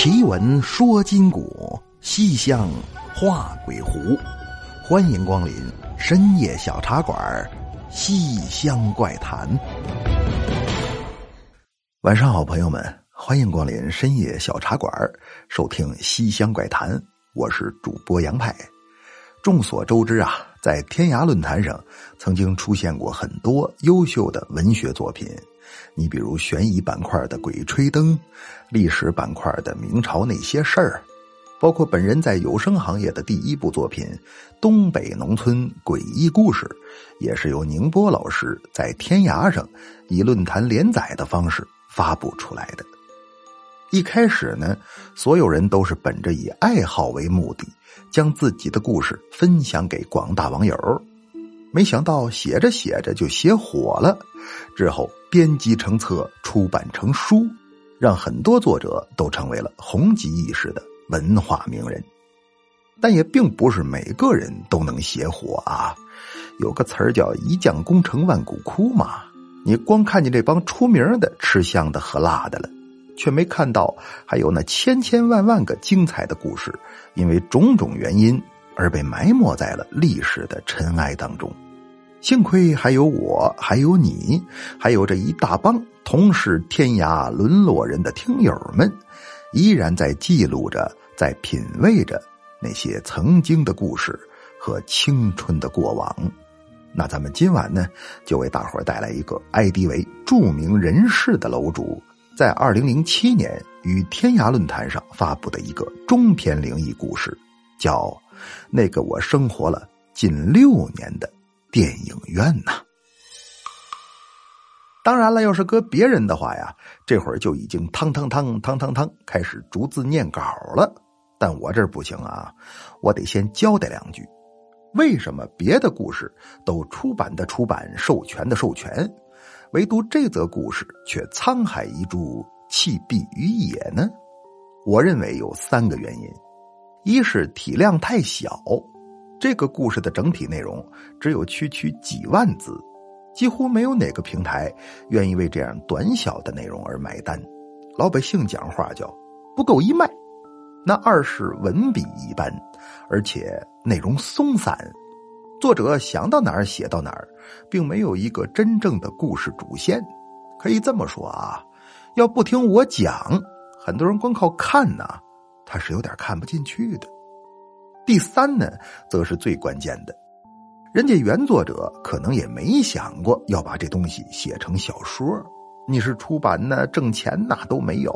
奇闻说今古，西厢画鬼狐。欢迎光临深夜小茶馆《西厢怪谈》。晚上好，朋友们，欢迎光临深夜小茶馆，收听《西厢怪谈》。我是主播杨派。众所周知啊，在天涯论坛上曾经出现过很多优秀的文学作品。你比如悬疑板块的《鬼吹灯》，历史板块的《明朝那些事儿》，包括本人在有声行业的第一部作品《东北农村诡异故事》，也是由宁波老师在天涯上以论坛连载的方式发布出来的。一开始呢，所有人都是本着以爱好为目的，将自己的故事分享给广大网友。没想到写着写着就写火了，之后。编辑成册，出版成书，让很多作者都成为了红极一时的文化名人。但也并不是每个人都能写火啊。有个词儿叫“一将功成万骨枯”嘛。你光看见这帮出名的吃香的喝辣的了，却没看到还有那千千万万个精彩的故事，因为种种原因而被埋没在了历史的尘埃当中。幸亏还有我，还有你，还有这一大帮同是天涯沦落人的听友们，依然在记录着，在品味着那些曾经的故事和青春的过往。那咱们今晚呢，就为大伙带来一个 ID 为著名人士的楼主，在二零零七年与天涯论坛上发布的一个中篇灵异故事，叫《那个我生活了近六年的》。电影院呐，当然了，要是搁别人的话呀，这会儿就已经汤汤汤汤汤汤开始逐字念稿了。但我这不行啊，我得先交代两句：为什么别的故事都出版的出版、授权的授权，唯独这则故事却沧海一粟，弃毙于野呢？我认为有三个原因：一是体量太小。这个故事的整体内容只有区区几万字，几乎没有哪个平台愿意为这样短小的内容而买单。老百姓讲话叫不够一卖。那二是文笔一般，而且内容松散，作者想到哪儿写到哪儿，并没有一个真正的故事主线。可以这么说啊，要不听我讲，很多人光靠看呢，他是有点看不进去的。第三呢，则是最关键的，人家原作者可能也没想过要把这东西写成小说，你是出版呢，挣钱那都没有，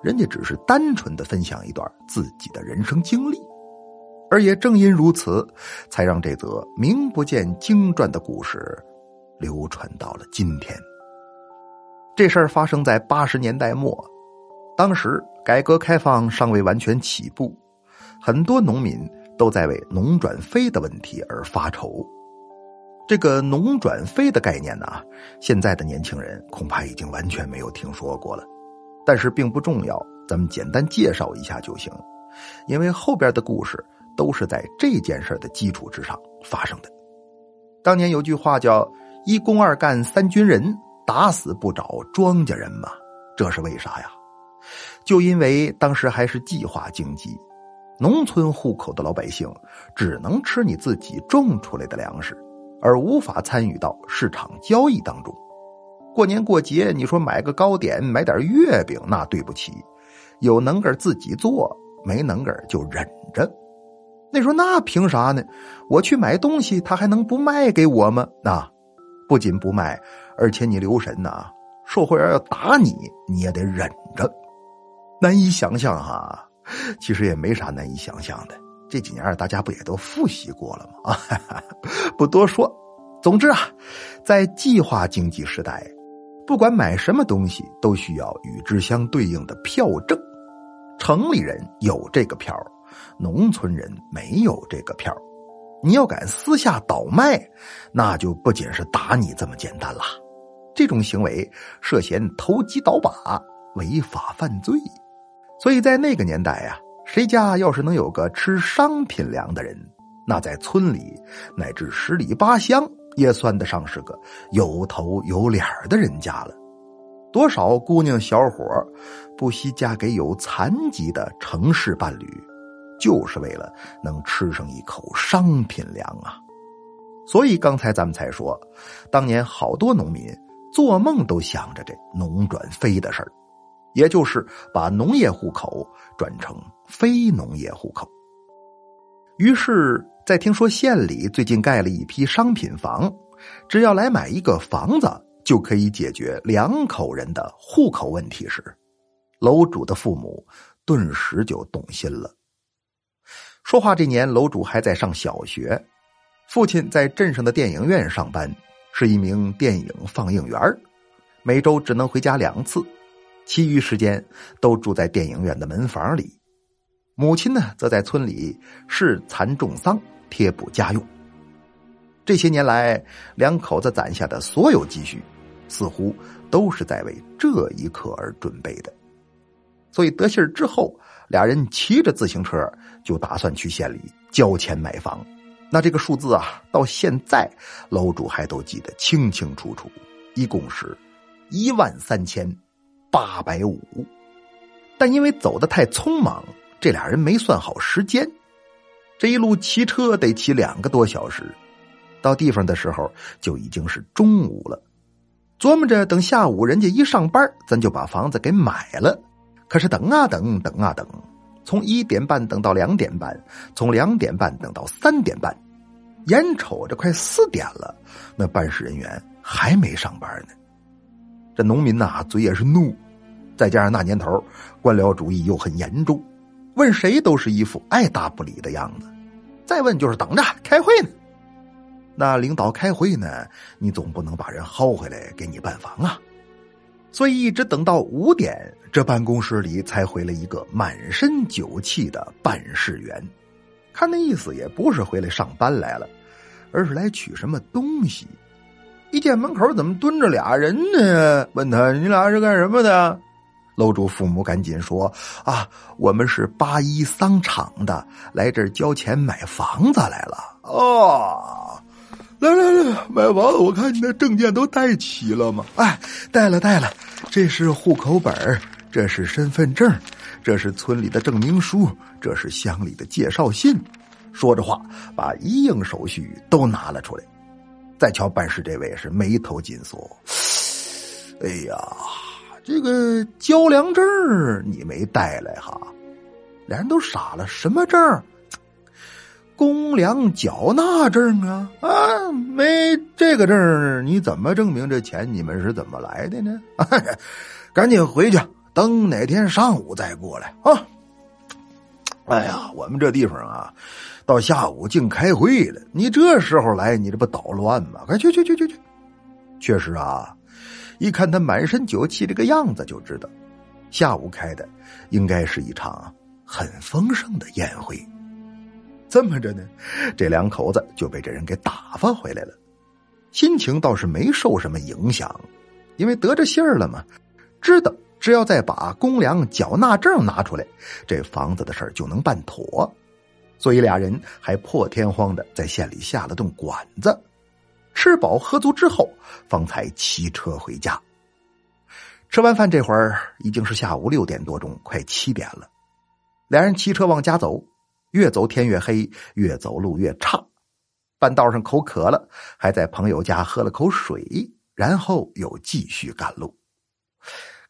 人家只是单纯的分享一段自己的人生经历，而也正因如此，才让这则名不见经传的故事流传到了今天。这事儿发生在八十年代末，当时改革开放尚未完全起步。很多农民都在为农转非的问题而发愁。这个农转非的概念呢，现在的年轻人恐怕已经完全没有听说过了。但是并不重要，咱们简单介绍一下就行。因为后边的故事都是在这件事的基础之上发生的。当年有句话叫“一公二干三军人，打死不找庄稼人”嘛，这是为啥呀？就因为当时还是计划经济。农村户口的老百姓只能吃你自己种出来的粮食，而无法参与到市场交易当中。过年过节，你说买个糕点、买点月饼，那对不起，有能个自己做，没能个就忍着。那说那凭啥呢？我去买东西，他还能不卖给我吗？那不仅不卖，而且你留神呐，售货员要打你，你也得忍着。难以想象哈。其实也没啥难以想象的，这几年大家不也都复习过了吗？啊，不多说。总之啊，在计划经济时代，不管买什么东西都需要与之相对应的票证。城里人有这个票，农村人没有这个票。你要敢私下倒卖，那就不仅是打你这么简单了。这种行为涉嫌投机倒把，违法犯罪。所以在那个年代呀，谁家要是能有个吃商品粮的人，那在村里乃至十里八乡也算得上是个有头有脸的人家了。多少姑娘小伙不惜嫁给有残疾的城市伴侣，就是为了能吃上一口商品粮啊！所以刚才咱们才说，当年好多农民做梦都想着这农转非的事儿，也就是把农业户口转成非农业户口。于是，在听说县里最近盖了一批商品房，只要来买一个房子就可以解决两口人的户口问题时，楼主的父母顿时就动心了。说话这年，楼主还在上小学，父亲在镇上的电影院上班，是一名电影放映员每周只能回家两次，其余时间都住在电影院的门房里。母亲呢，则在村里视残重丧，贴补家用。这些年来，两口子攒下的所有积蓄，似乎都是在为这一刻而准备的。所以得信之后，俩人骑着自行车就打算去县里交钱买房。那这个数字啊，到现在楼主还都记得清清楚楚，一共是一万三千八百五。但因为走的太匆忙。这俩人没算好时间，这一路骑车得骑两个多小时，到地方的时候就已经是中午了。琢磨着等下午人家一上班，咱就把房子给买了。可是等啊等，等啊等，从一点半等到两点半，从两点半等到三点半，眼瞅着快四点了，那办事人员还没上班呢。这农民呐，嘴也是怒，再加上那年头官僚主义又很严重。问谁都是一副爱答不理的样子，再问就是等着开会呢。那领导开会呢，你总不能把人薅回来给你办房啊。所以一直等到五点，这办公室里才回来一个满身酒气的办事员。看那意思也不是回来上班来了，而是来取什么东西。一见门口怎么蹲着俩人呢？问他你俩是干什么的？楼主父母赶紧说：“啊，我们是八一桑厂的，来这儿交钱买房子来了。哦，来来来，买房子，我看你的证件都带齐了吗？哎，带了带了，这是户口本这是身份证，这是村里的证明书，这是乡里的介绍信。”说着话，把一应手续都拿了出来。再瞧办事这位是眉头紧锁，哎呀！这个交粮证你没带来哈？俩人都傻了，什么证？公粮缴纳证啊！啊，没这个证，你怎么证明这钱你们是怎么来的呢？赶紧回去，等哪天上午再过来啊！哎呀，我们这地方啊，到下午竟开会了，你这时候来，你这不捣乱吗？快去去去去去！确实啊。一看他满身酒气这个样子，就知道下午开的应该是一场很丰盛的宴会。这么着呢，这两口子就被这人给打发回来了，心情倒是没受什么影响，因为得着信儿了嘛，知道只要再把公粮缴纳证拿出来，这房子的事儿就能办妥，所以俩人还破天荒的在县里下了顿馆子。吃饱喝足之后，方才骑车回家。吃完饭这会儿已经是下午六点多钟，快七点了。俩人骑车往家走，越走天越黑，越走路越差。半道上口渴了，还在朋友家喝了口水，然后又继续赶路。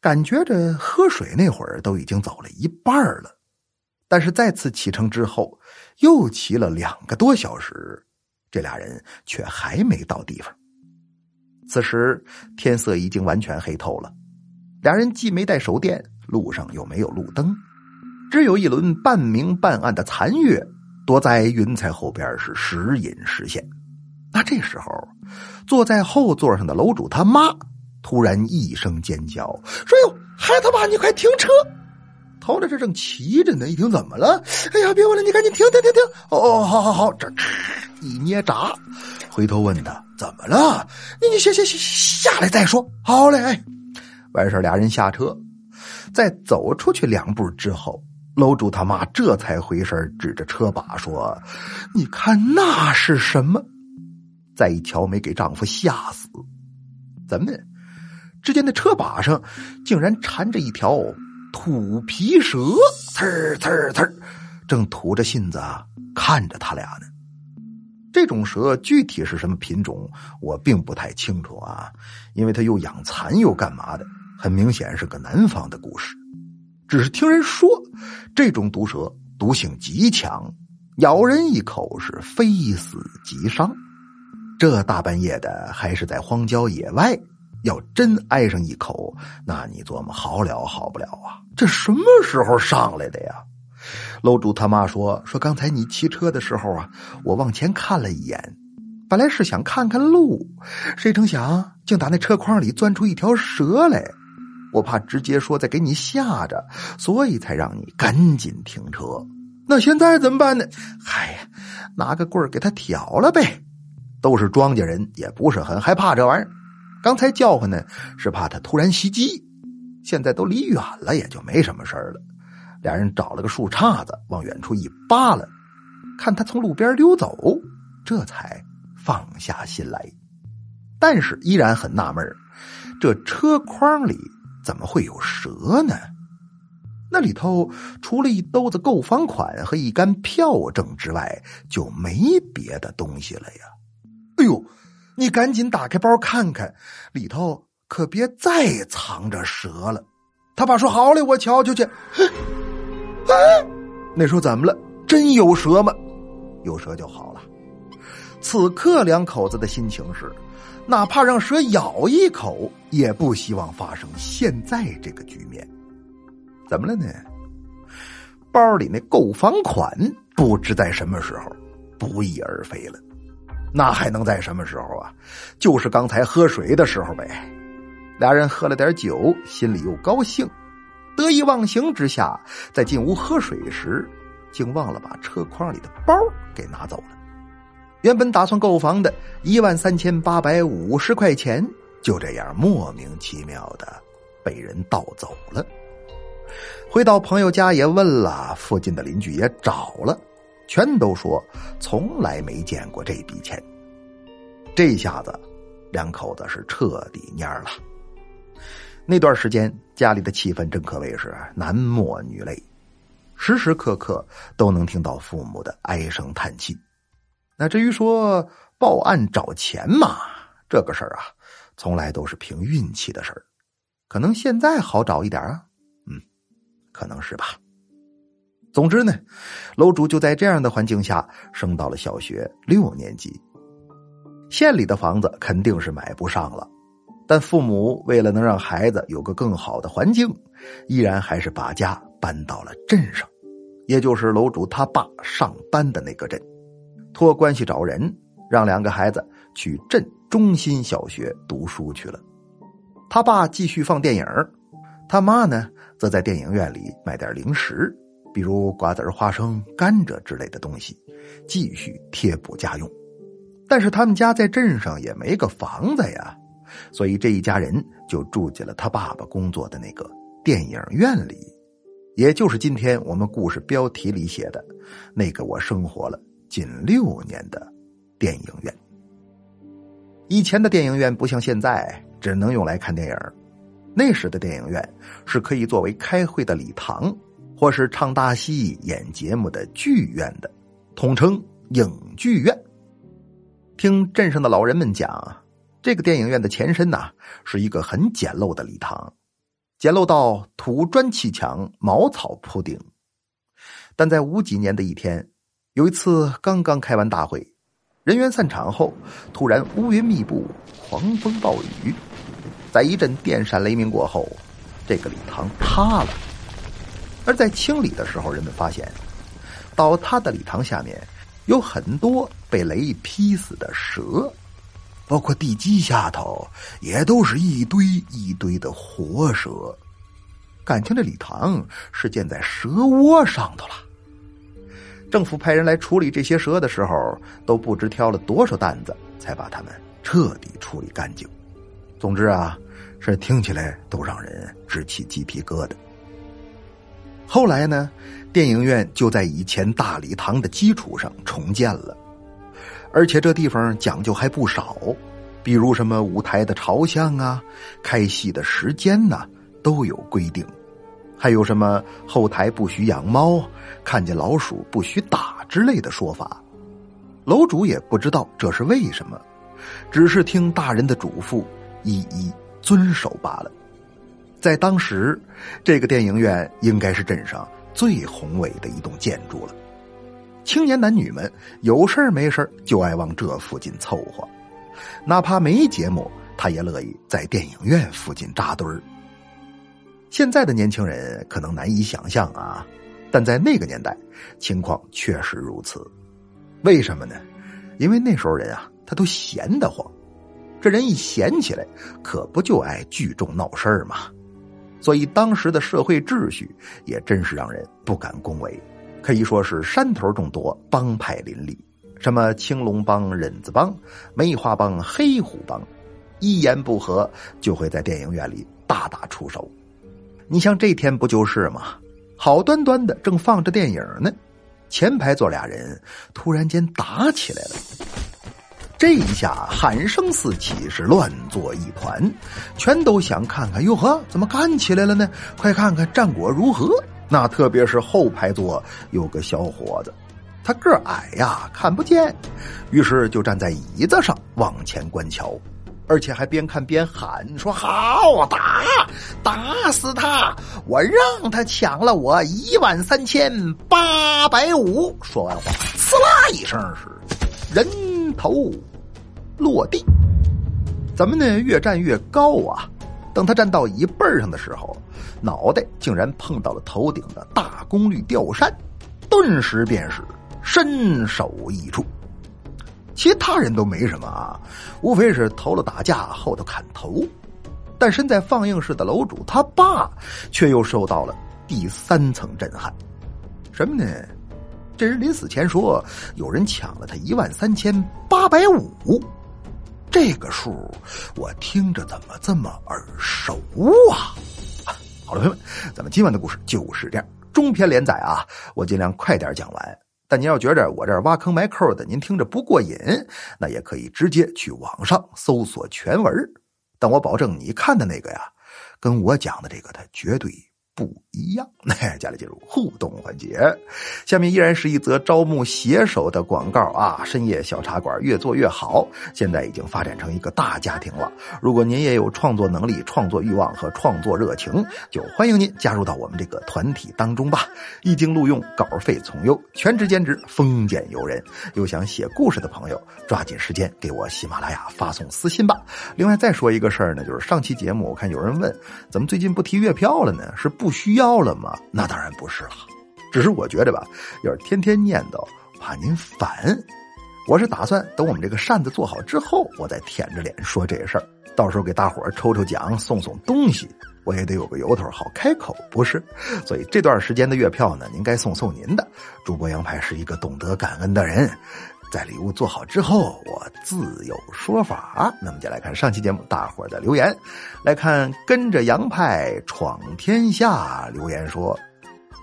感觉着喝水那会儿都已经走了一半了，但是再次启程之后，又骑了两个多小时。这俩人却还没到地方。此时天色已经完全黑透了，俩人既没带手电，路上又没有路灯，只有一轮半明半暗的残月躲在云彩后边，是时隐时现。那这时候，坐在后座上的楼主他妈突然一声尖叫，说：“哟，孩子爸，你快停车！”头着这正骑着呢，一听怎么了？哎呀，别问了，你赶紧停停停停！哦哦，好好好，这。一捏闸，回头问他怎么了？你你下下下下来再说。好嘞，哎完事俩人下车，在走出去两步之后，楼主他妈这才回身，指着车把说：“你看那是什么？”再一瞧，没给丈夫吓死。怎么？只见那车把上竟然缠着一条土皮蛇，呲儿呲儿呲儿，正吐着信子看着他俩呢。这种蛇具体是什么品种，我并不太清楚啊，因为它又养蚕又干嘛的，很明显是个南方的故事。只是听人说，这种毒蛇毒性极强，咬人一口是非死即伤。这大半夜的，还是在荒郊野外，要真挨上一口，那你琢磨好了好不了啊！这什么时候上来的呀？楼主他妈说说，刚才你骑车的时候啊，我往前看了一眼，本来是想看看路，谁成想竟打那车筐里钻出一条蛇来，我怕直接说再给你吓着，所以才让你赶紧停车。那现在怎么办呢？嗨呀，拿个棍儿给他挑了呗。都是庄稼人，也不是很害怕这玩意儿。刚才叫唤呢，是怕他突然袭击，现在都离远了，也就没什么事了。俩人找了个树杈子，往远处一扒拉，看他从路边溜走，这才放下心来。但是依然很纳闷这车筐里怎么会有蛇呢？那里头除了一兜子购房款和一杆票证之外，就没别的东西了呀！哎呦，你赶紧打开包看看，里头可别再藏着蛇了。他爸说：“好嘞，我瞧瞧去。”啊！那时候怎么了？真有蛇吗？有蛇就好了。此刻两口子的心情是，哪怕让蛇咬一口，也不希望发生现在这个局面。怎么了呢？包里那购房款不知在什么时候不翼而飞了。那还能在什么时候啊？就是刚才喝水的时候呗。俩人喝了点酒，心里又高兴。得意忘形之下，在进屋喝水时，竟忘了把车筐里的包给拿走了。原本打算购房的一万三千八百五十块钱，就这样莫名其妙的被人盗走了。回到朋友家也问了，附近的邻居也找了，全都说从来没见过这笔钱。这下子，两口子是彻底蔫了。那段时间，家里的气氛真可谓是男默女泪，时时刻刻都能听到父母的唉声叹气。那至于说报案找钱嘛，这个事儿啊，从来都是凭运气的事儿。可能现在好找一点啊，嗯，可能是吧。总之呢，楼主就在这样的环境下升到了小学六年级。县里的房子肯定是买不上了。但父母为了能让孩子有个更好的环境，依然还是把家搬到了镇上，也就是楼主他爸上班的那个镇，托关系找人，让两个孩子去镇中心小学读书去了。他爸继续放电影，他妈呢则在电影院里买点零食，比如瓜子、花生、甘蔗之类的东西，继续贴补家用。但是他们家在镇上也没个房子呀。所以这一家人就住进了他爸爸工作的那个电影院里，也就是今天我们故事标题里写的那个我生活了近六年的电影院。以前的电影院不像现在只能用来看电影，那时的电影院是可以作为开会的礼堂，或是唱大戏、演节目的剧院的，统称影剧院。听镇上的老人们讲。这个电影院的前身呐，是一个很简陋的礼堂，简陋到土砖砌墙、茅草铺顶。但在五几年的一天，有一次刚刚开完大会，人员散场后，突然乌云密布，狂风暴雨，在一阵电闪雷鸣过后，这个礼堂塌了。而在清理的时候，人们发现，倒塌的礼堂下面有很多被雷劈死的蛇。包括地基下头也都是一堆一堆的活蛇，感情这礼堂是建在蛇窝上头了。政府派人来处理这些蛇的时候，都不知挑了多少担子，才把它们彻底处理干净。总之啊，这听起来都让人直起鸡皮疙瘩。后来呢，电影院就在以前大礼堂的基础上重建了。而且这地方讲究还不少，比如什么舞台的朝向啊、开戏的时间呐，都有规定。还有什么后台不许养猫，看见老鼠不许打之类的说法。楼主也不知道这是为什么，只是听大人的嘱咐，一一遵守罢了。在当时，这个电影院应该是镇上最宏伟的一栋建筑了。青年男女们有事没事就爱往这附近凑合，哪怕没节目，他也乐意在电影院附近扎堆儿。现在的年轻人可能难以想象啊，但在那个年代，情况确实如此。为什么呢？因为那时候人啊，他都闲得慌，这人一闲起来，可不就爱聚众闹事儿吗？所以当时的社会秩序也真是让人不敢恭维，可以说是山头众多，帮派林立，什么青龙帮、忍子帮、梅花帮、黑虎帮，一言不合就会在电影院里大打出手。你像这天不就是吗？好端端的正放着电影呢。前排坐俩人，突然间打起来了。这一下喊声四起，是乱作一团，全都想看看哟呵，怎么干起来了呢？快看看战果如何？那特别是后排座有个小伙子，他个矮呀，看不见，于是就站在椅子上往前观瞧。而且还边看边喊说：“好打，打死他！我让他抢了我一万三千八百五。”说完话，呲啦一声是人头落地。怎么呢？越站越高啊！等他站到椅背上的时候，脑袋竟然碰到了头顶的大功率吊扇，顿时便是身首异处。其他人都没什么啊，无非是头了打架，后头砍头。但身在放映室的楼主他爸，却又受到了第三层震撼。什么呢？这人临死前说有人抢了他一万三千八百五，这个数我听着怎么这么耳熟啊？好了，朋友们，咱们今晚的故事就是这样，中篇连载啊，我尽量快点讲完。但您要觉着我这挖坑埋扣的，您听着不过瘾，那也可以直接去网上搜索全文。但我保证你看的那个呀，跟我讲的这个，它绝对。不一样，那接下来进入互动环节。下面依然是一则招募写手的广告啊！深夜小茶馆越做越好，现在已经发展成一个大家庭了。如果您也有创作能力、创作欲望和创作热情，就欢迎您加入到我们这个团体当中吧。一经录用，稿费从优，全职兼职，丰俭由人。有想写故事的朋友，抓紧时间给我喜马拉雅发送私信吧。另外再说一个事儿呢，就是上期节目我看有人问，怎么最近不提月票了呢？是？不需要要了吗？那当然不是了，只是我觉得吧，要是天天念叨，怕您烦。我是打算等我们这个扇子做好之后，我再舔着脸说这事儿。到时候给大伙儿抽抽奖，送送东西，我也得有个由头好开口，不是？所以这段时间的月票呢，您该送送您的。主播杨派是一个懂得感恩的人。在礼物做好之后，我自有说法。那么，就来看上期节目大伙的留言，来看跟着杨派闯天下留言说。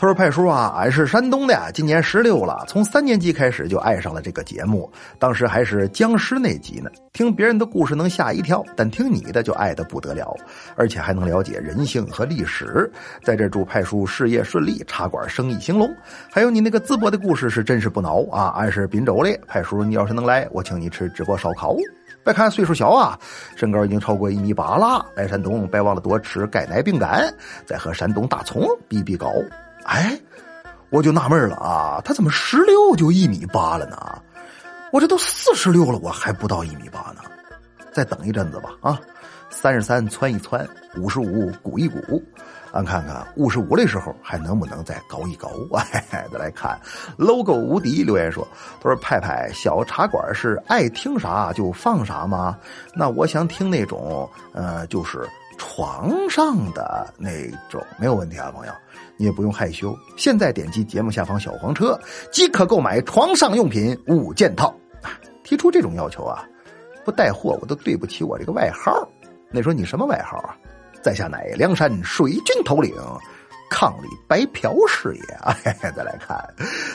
他说：“派叔啊，俺是山东的，今年十六了，从三年级开始就爱上了这个节目。当时还是僵尸那集呢，听别人的故事能吓一跳，但听你的就爱得不得了，而且还能了解人性和历史。在这祝派叔事业顺利，茶馆生意兴隆。还有你那个淄博的故事是真是不孬啊！俺是滨州的，派叔你要是能来，我请你吃直播烧烤。别看岁数小啊，身高已经超过一米八了。来山东别忘了多吃钙奶饼干，再和山东大葱比比高。”哎，我就纳闷了啊，他怎么十六就一米八了呢？我这都四十六了，我还不到一米八呢。再等一阵子吧，啊，三十三窜一窜，五十五鼓一鼓，俺看看五十五的时候还能不能再高一高。哎，再来看 logo 无敌留言说，他说派派小茶馆是爱听啥就放啥吗？那我想听那种，呃，就是床上的那种，没有问题啊，朋友。你也不用害羞，现在点击节目下方小黄车，即可购买床上用品五件套。提出这种要求啊，不带货我都对不起我这个外号。那说你什么外号啊？在下乃梁山水军头领康里白嫖事业啊！再来看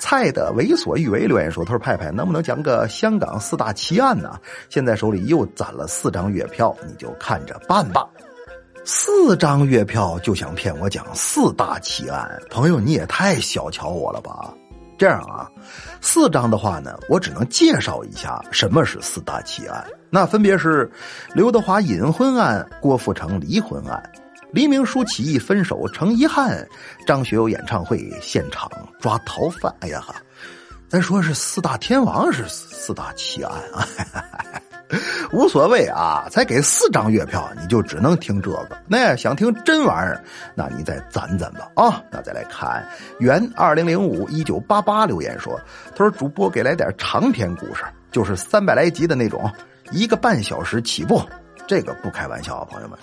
菜的为所欲为留言说：“他说派派能不能讲个香港四大奇案呢？现在手里又攒了四张月票，你就看着办吧。四张月票就想骗我讲四大奇案，朋友你也太小瞧我了吧！这样啊，四张的话呢，我只能介绍一下什么是四大奇案，那分别是刘德华隐婚案、郭富城离婚案。”黎明书起义，分手成遗憾。张学友演唱会现场抓逃犯。哎呀哈，咱说是四大天王是四大奇案啊，无所谓啊，才给四张月票，你就只能听这个。那想听真玩意儿，那你再攒攒吧啊。那再来看原二零零五一九八八留言说，他说主播给来点长篇故事，就是三百来集的那种，一个半小时起步，这个不开玩笑啊，朋友们。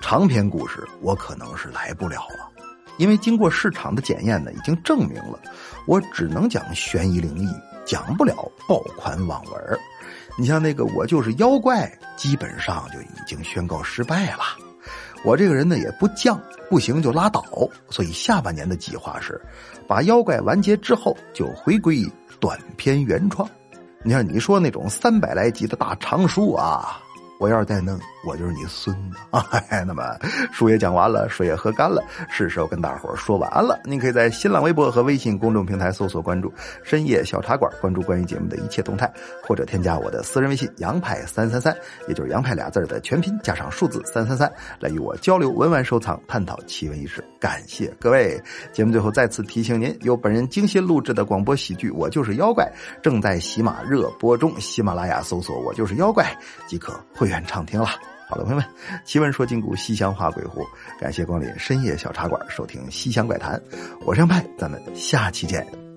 长篇故事我可能是来不了了，因为经过市场的检验呢，已经证明了我只能讲悬疑灵异，讲不了爆款网文你像那个我就是妖怪，基本上就已经宣告失败了。我这个人呢也不犟，不行就拉倒。所以下半年的计划是，把妖怪完结之后就回归短篇原创。你像你说那种三百来集的大长书啊。我要是再弄，我就是你孙子啊！那么书也讲完了，水也喝干了，是时候跟大伙说晚安了。您可以在新浪微博和微信公众平台搜索关注“深夜小茶馆”，关注关于节目的一切动态，或者添加我的私人微信“杨派三三三”，也就是“杨派”俩字的全拼加上数字三三三，来与我交流、文玩收藏、探讨奇闻异事。感谢各位！节目最后再次提醒您，由本人精心录制的广播喜剧《我就是妖怪》正在喜马热播中，喜马拉雅搜索“我就是妖怪”即可会。愿畅听了，好了，朋友们，奇闻说今古，西厢话鬼狐，感谢光临深夜小茶馆，收听西厢怪谈，我是杨派，咱们下期见。